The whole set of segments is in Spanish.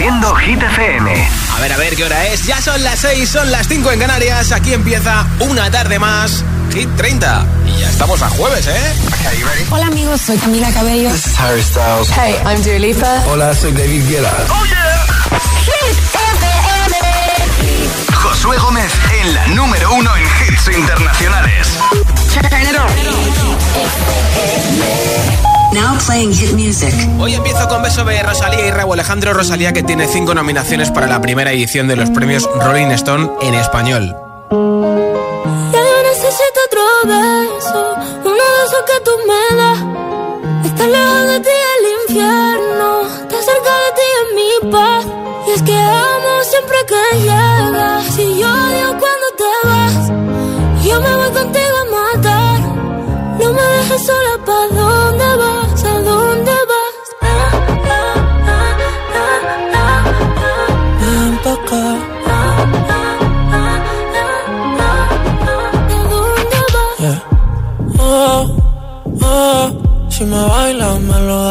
Haciendo Hit FM. A ver, a ver, ¿qué hora es? Ya son las 6, son las 5 en Canarias. Aquí empieza una tarde más. Hit 30. Y ya estamos a jueves, ¿eh? Hola amigos, soy Camila Cabello. This is Harry Styles. Hey, I'm Dua Lipa. Hola, soy David Guetta. ¡Oh, yeah! Hit FM. Josué Gómez en la número uno en hits internacionales. Hoy empiezo con beso de Rosalía y Raúl Alejandro Rosalía que tiene cinco nominaciones para la primera edición de los premios Rolling Stone en español.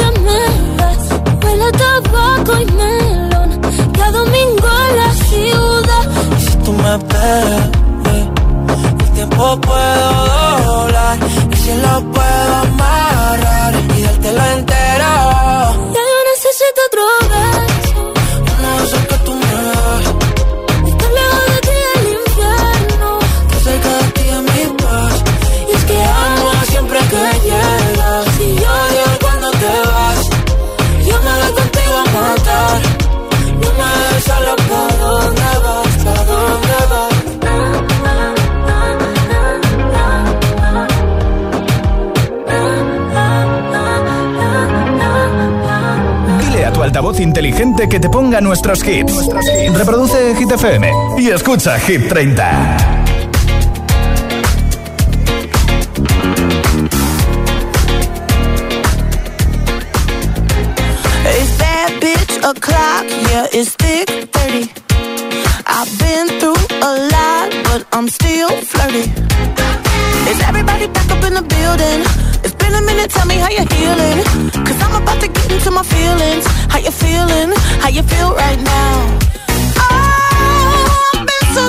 amor que me das huele a tabaco y melón cada domingo en la ciudad. Y si tú me esperas, eh, el tiempo puedo doblar y si lo puedo amarrar y dártelo entero. Ya yo necesito otro altavoz inteligente que te ponga nuestros hits. Reproduce Hit FM y escucha Hit 30. Is that bitch o'clock? Yeah, it's thick 30. I've been through a lot, but I'm still flirty. Is everybody back up in the building? It's a minute, tell me how you're healing. Cause I'm about to get into my feelings. How you feeling? How you feel right now? Oh, I've been so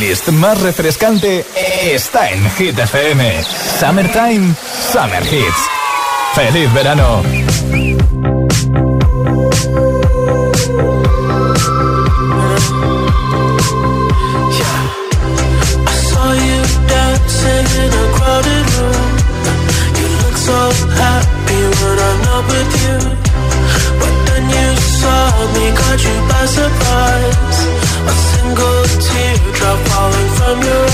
Playlist más refrescante está en Hit FM. Summertime, Summer Hits. ¡Feliz verano! I'm your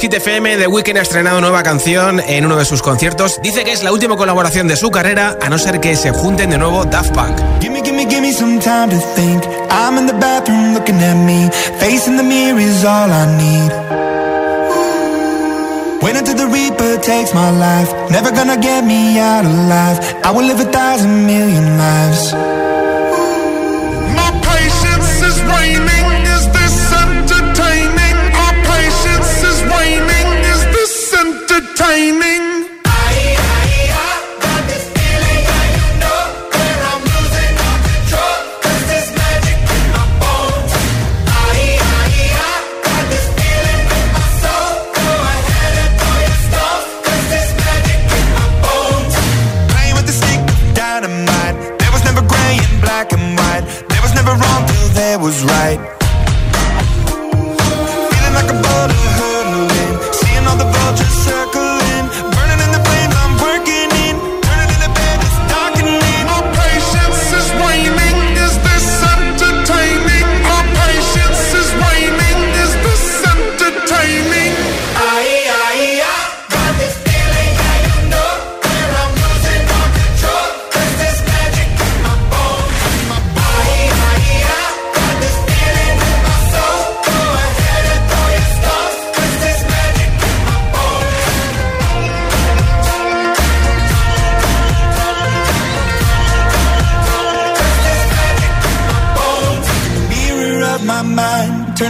Hit FM, The Weeknd ha estrenado nueva canción en uno de sus conciertos. Dice que es la última colaboración de su carrera, a no ser que se junten de nuevo Daft Punk. Give me, give me, give me some time to think. I'm in the bathroom looking at me. Facing the mirror is all I need. Wait until the Reaper takes my life. Never gonna get me out alive. I will live a thousand million lives.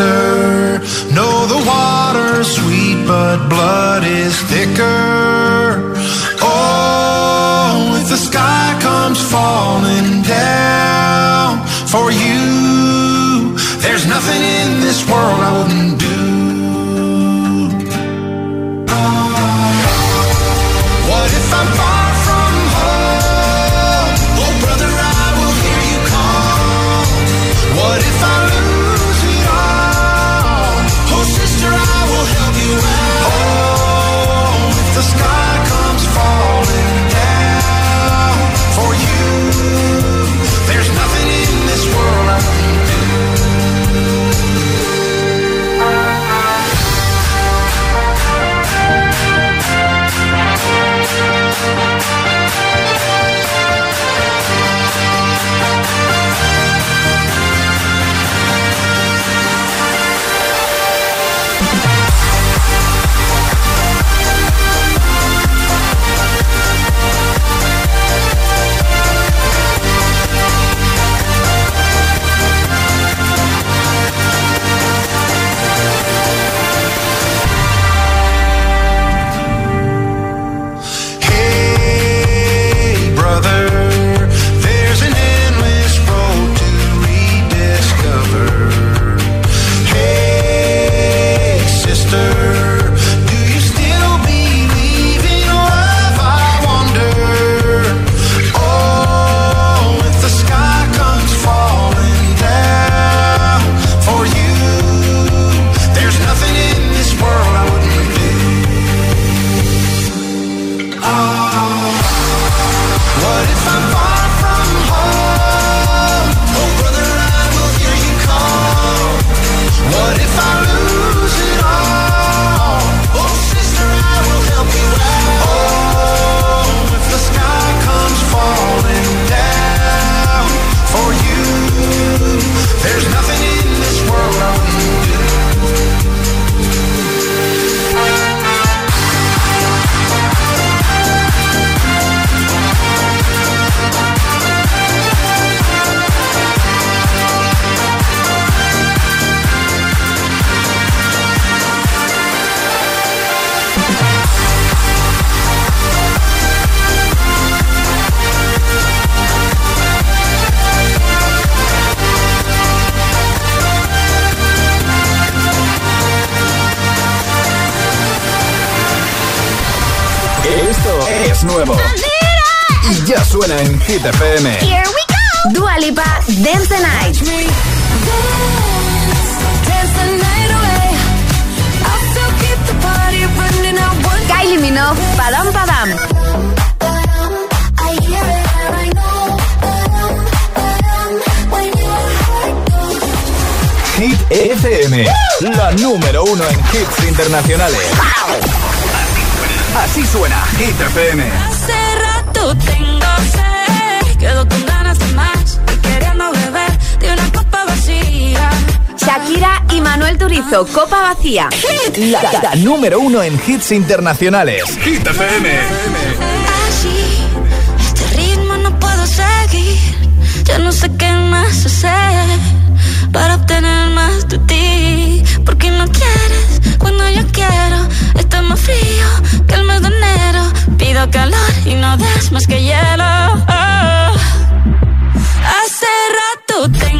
sister. No, the water's sweet, but blood is thicker. Oh, if the sky comes falling down for you. Hit FM. Here we go. Dua Lipa, Dance the Night. Kylie Minogue, Padam Padam. Hit FM, la número uno en hits internacionales. Así suena Hit FM. Hace rato Shakira y Manuel Turizo, Copa Vacía. La, número uno en hits internacionales. Hit FM. Así, este ritmo no puedo seguir. Ya no sé qué más hacer para obtener más de ti porque no quieres cuando yo quiero. Está más frío que el mes de enero. Pido calor y no das más que hielo. Oh. Hace rato tengo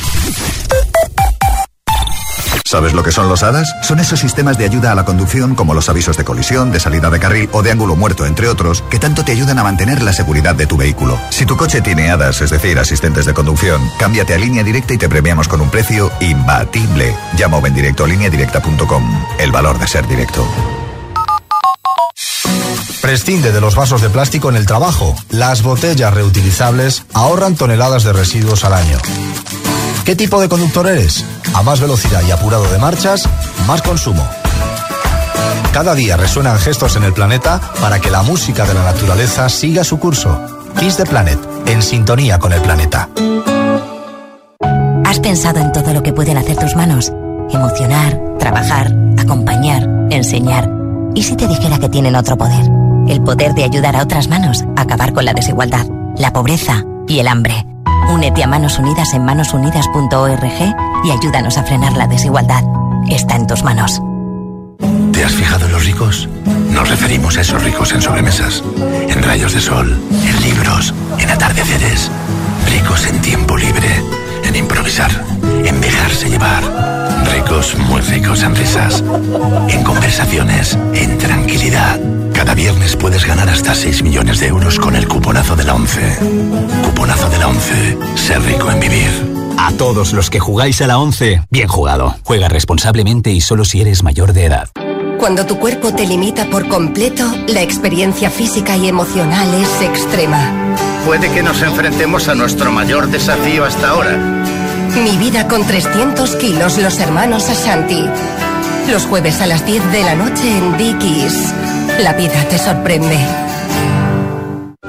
¿Sabes lo que son los HADAS? Son esos sistemas de ayuda a la conducción como los avisos de colisión, de salida de carril o de ángulo muerto, entre otros, que tanto te ayudan a mantener la seguridad de tu vehículo. Si tu coche tiene HADAS, es decir, asistentes de conducción, cámbiate a línea directa y te premiamos con un precio imbatible. Llama o directo a lineadirecta.com. El valor de ser directo. Prescinde de los vasos de plástico en el trabajo. Las botellas reutilizables ahorran toneladas de residuos al año. ¿Qué tipo de conductor eres? A más velocidad y apurado de marchas, más consumo. Cada día resuenan gestos en el planeta para que la música de la naturaleza siga su curso. Kiss the Planet, en sintonía con el planeta. ¿Has pensado en todo lo que pueden hacer tus manos? Emocionar, trabajar, acompañar, enseñar. ¿Y si te dijera que tienen otro poder? El poder de ayudar a otras manos a acabar con la desigualdad, la pobreza y el hambre. Únete a Manos Unidas en manosunidas.org y ayúdanos a frenar la desigualdad. Está en tus manos. ¿Te has fijado en los ricos? Nos referimos a esos ricos en sobremesas, en rayos de sol, en libros, en atardeceres. Ricos en tiempo libre, en improvisar, en dejarse llevar. Ricos, muy ricos en risas, en conversaciones, en tranquilidad. Cada viernes puedes ganar hasta 6 millones de euros con el cuponazo de la 11. Cuponazo de la 11. Ser rico en vivir. A todos los que jugáis a la 11, bien jugado. Juega responsablemente y solo si eres mayor de edad. Cuando tu cuerpo te limita por completo, la experiencia física y emocional es extrema. Puede que nos enfrentemos a nuestro mayor desafío hasta ahora. Mi vida con 300 kilos, los hermanos Ashanti. Los jueves a las 10 de la noche en Dickies. La vida te sorprende.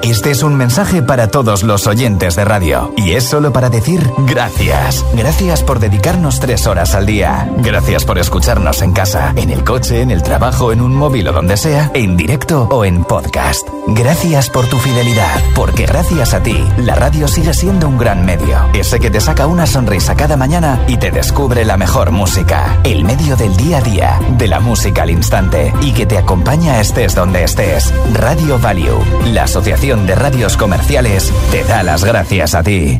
Este es un mensaje para todos los oyentes de radio. Y es solo para decir gracias. Gracias por dedicarnos tres horas al día. Gracias por escucharnos en casa, en el coche, en el trabajo, en un móvil o donde sea, en directo o en podcast. Gracias por tu fidelidad, porque gracias a ti, la radio sigue siendo un gran medio. Ese que te saca una sonrisa cada mañana y te descubre la mejor música. El medio del día a día, de la música al instante y que te acompaña estés donde estés. Radio Value, la asociación de Radios Comerciales te da las gracias a ti.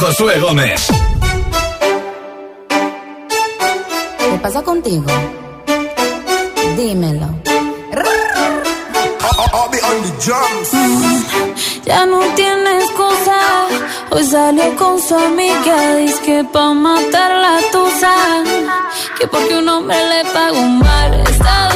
Josué Gómez. ¿Qué pasa contigo? Dímelo. Ya no tiene excusa. Hoy salió con su amiga. Dice que pa' matar la tusa. Que porque un hombre le pagó mal. Está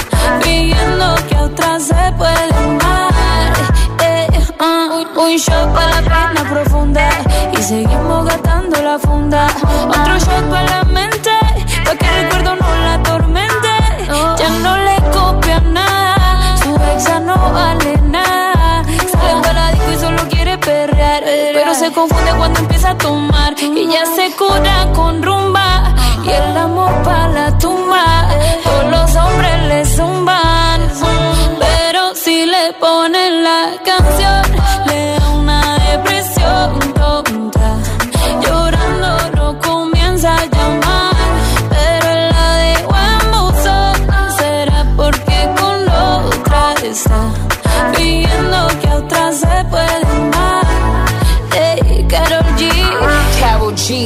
que a otra se puede amar. Eh, ah, un, shot para la pena profunda y seguimos gastando la funda. Otro shot para la mente, pa' que el recuerdo no la atormente. Ya no le copia nada, su ex ya no vale nada. Sale para la disco y solo quiere perrear, pero se confunde cuando empieza a tomar y ya se cura con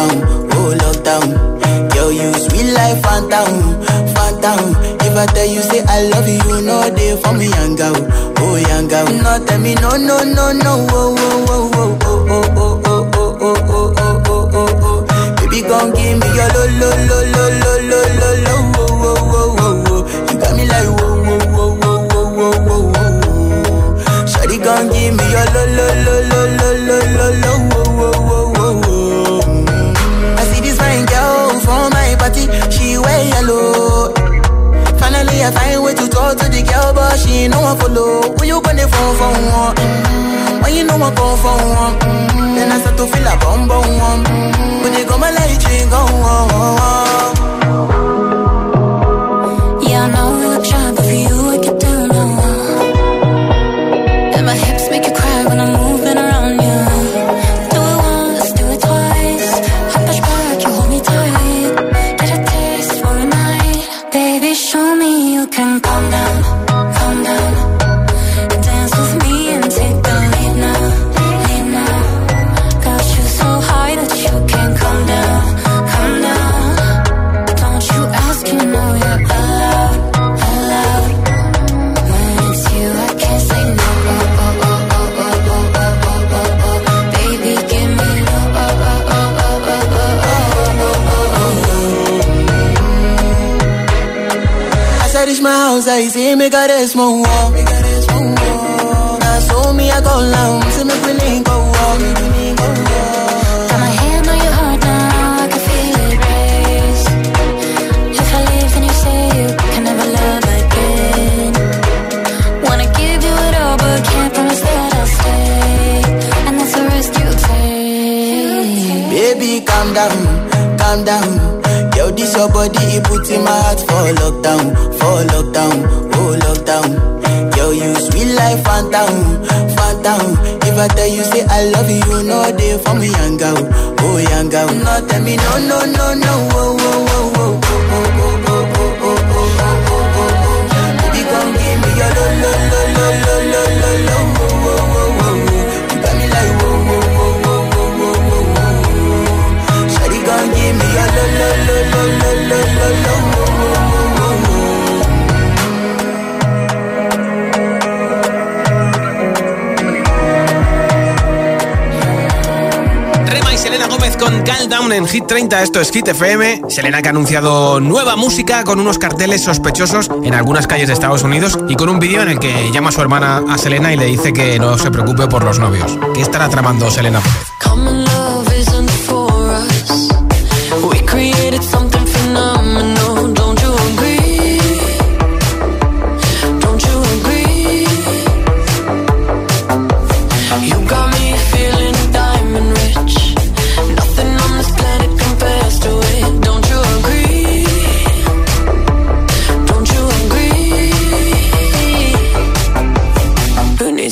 lockdown, oh lockdown. Girl, you sweet like phantom, phantom. If I tell you say I love you, no day for me, young girl, oh young girl. No tell me no, no, no, no, oh, oh, oh, oh, oh, oh, oh, oh, oh, oh, oh, oh. Baby, gon' give me your lo, lo, lo, lo, lo, lo, lo, lo, oh, oh, oh, oh, oh. You got me like whoa, whoa, whoa, whoa, whoa, whoa, whoa, whoa. Shawty gon' give me your lo, lo, lo, lo, lo, lo, lo, lo. to the girl, she no follow. When you gonna phone for mm? you know I come for one? Then I start to feel a bum bum When they go my light, you go. Oh, oh, oh. mãos, aí sim me caresmo. Oh. Kiss your it puts in my heart for lockdown, for lockdown, oh lockdown. Girl, you sweet life, phantom, phantom. If I tell you, say I love you, no day for me, young girl, oh young girl. No, tell me, no, no, no, no. Oh, Hit 30, esto es Hit FM. Selena que ha anunciado nueva música con unos carteles sospechosos en algunas calles de Estados Unidos y con un vídeo en el que llama a su hermana a Selena y le dice que no se preocupe por los novios. ¿Qué estará tramando Selena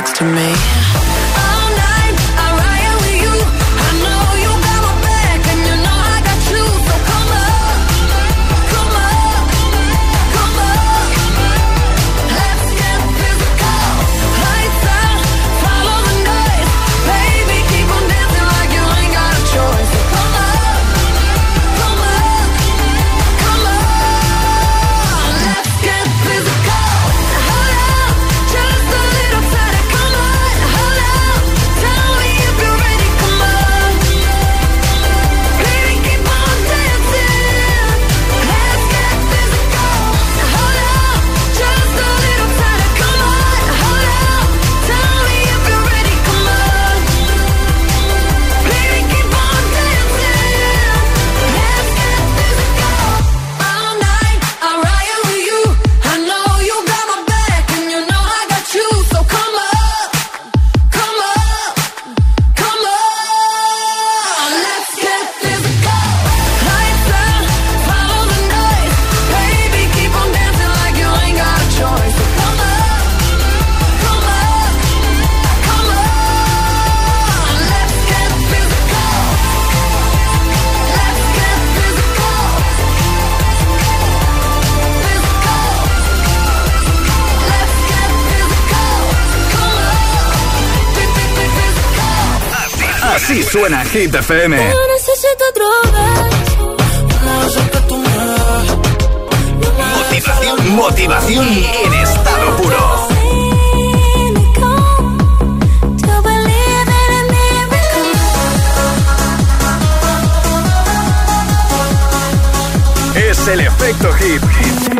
next to me. Hit FM. No necesito drogas. Motivación, motivación en estado puro. Es el efecto hit.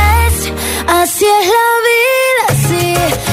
Así es la vida, así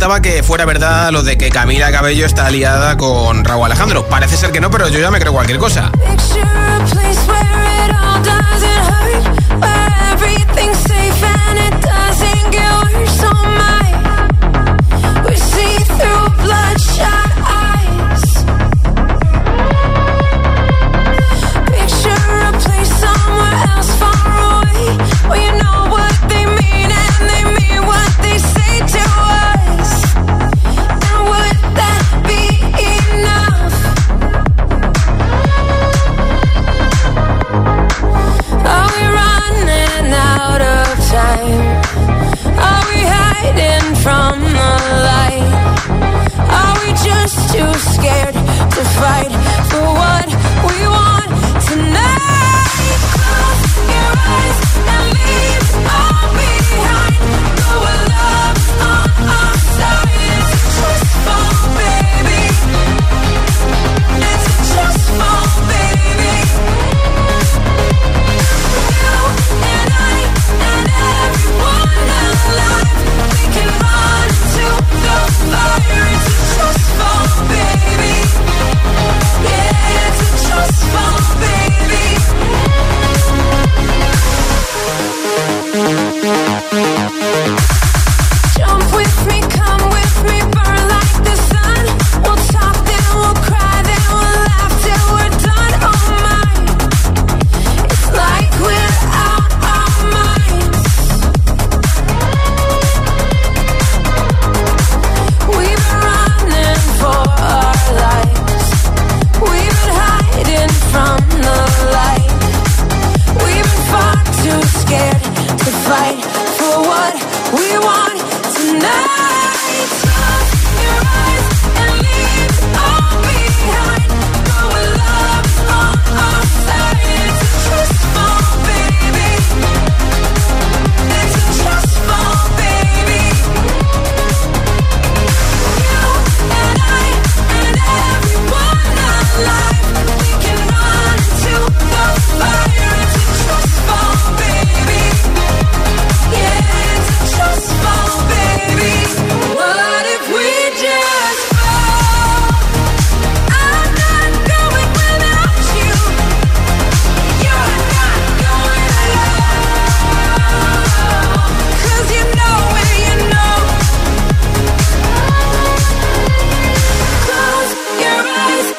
faltaba que fuera verdad lo de que Camila Cabello está aliada con Raúl Alejandro. Parece ser que no, pero yo ya me creo cualquier cosa. time Are we hiding from the light? Are we just too scared to fight?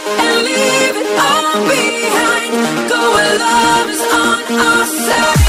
and leave it all behind. Go where love is on our side.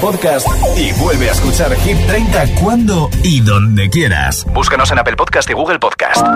Podcast y vuelve a escuchar Hit 30 cuando y donde quieras. Búscanos en Apple Podcast y Google Podcast.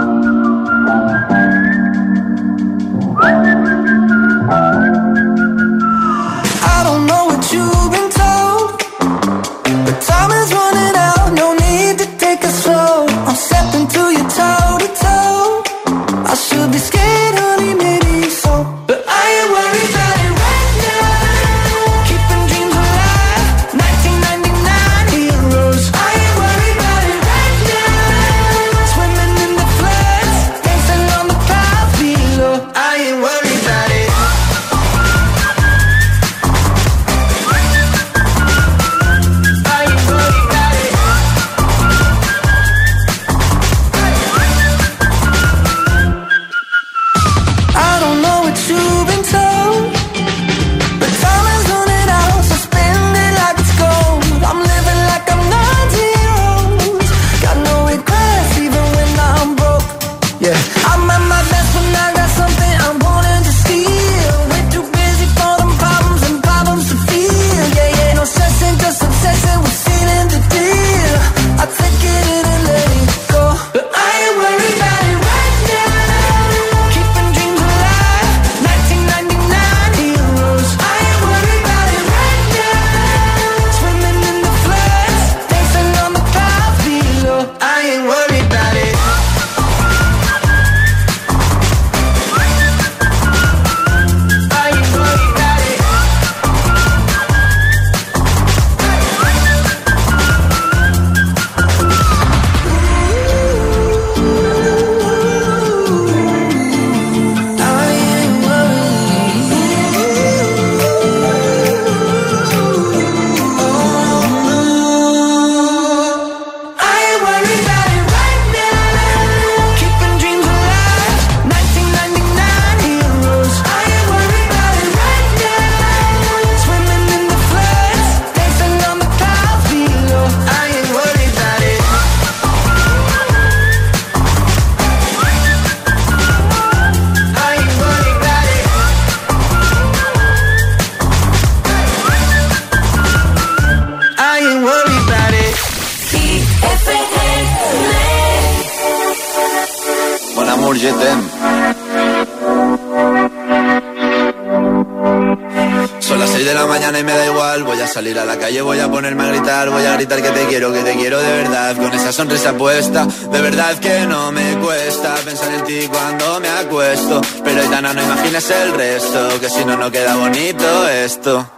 De verdad que no me cuesta pensar en ti cuando me acuesto. Pero Aitana, no imaginas el resto, que si no, no queda bonito esto.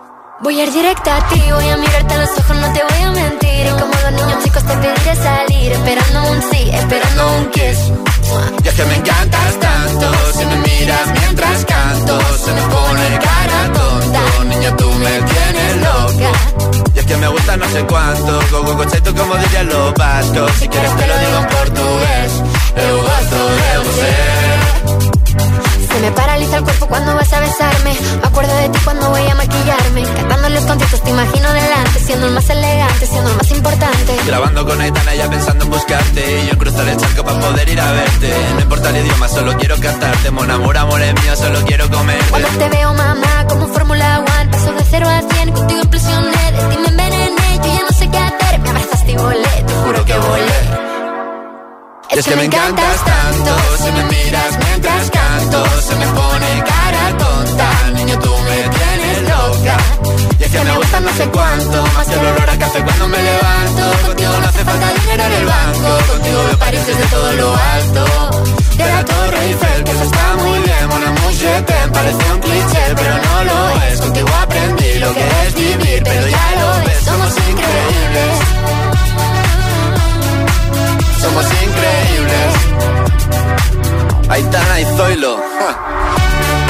Voy a ir directa a ti, voy a mirarte sé cuánto, go go tú como dirían los vascos, si quieres te lo digo en portugués, eu gosto de você. Se me paraliza el cuerpo cuando vas a besarme. Me acuerdo de ti cuando voy a maquillarme. Cantando los conciertos te imagino delante. Siendo el más elegante, siendo el más importante. Grabando con Aitana ya pensando en buscarte. Y yo cruzar el charco para poder ir a verte. No importa el idioma, solo quiero cantarte. Mon amor, amor es mío, solo quiero comer. Cuando te veo, mamá, como Fórmula One. Paso de cero a cien, contigo impresioné. De ti me envenené, yo ya no sé qué hacer. Me abrazaste y volé, te juro que volé. Es que me encantas tanto, si me miras mientras canto, se me pone cara tonta, niño tú que me gusta no sé cuánto, más que el olor a café cuando me levanto. Contigo no hace falta dinero en el banco, contigo me pareces de todo lo alto. De la Torre Eiffel, que eso está muy bien, amour, je t'aime, parece un cliché, pero no lo es. Contigo aprendí lo que es vivir, pero ya lo ves, somos increíbles. Somos increíbles. Aitana y Zoilo. Son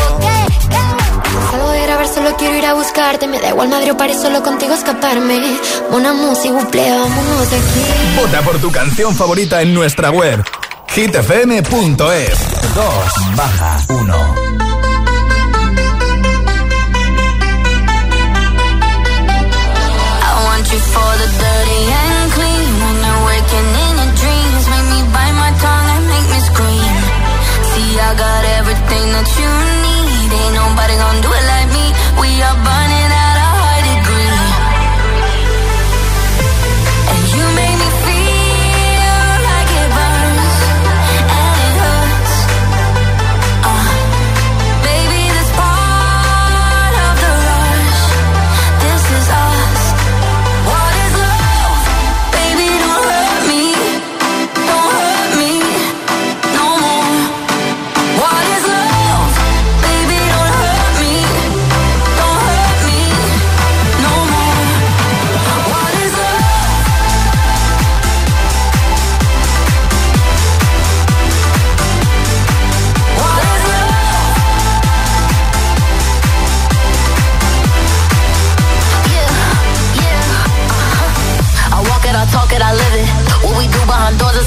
A buscarte. Me da igual Madrid o París, solo contigo escaparme. Una música, vámonos de aquí. Vota por tu canción favorita en nuestra web hitfm.es 2 baja 1 I want you for the dirty and clean. When you're waking in your dreams, make me bite my tongue and make me scream. See, I got everything that you need. Ain't nobody gonna do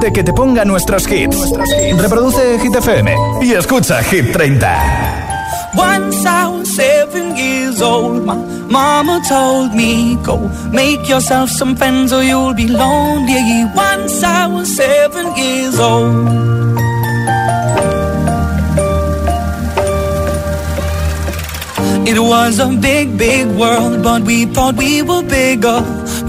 inteligente que te ponga nuestros hits. Reproduce Hit FM y escucha Hit 30. Once I was seven years old, my mama told me, Go make yourself some friends or you'll be lonely. Once I was seven years old. It was a big, big world, but we thought we were bigger.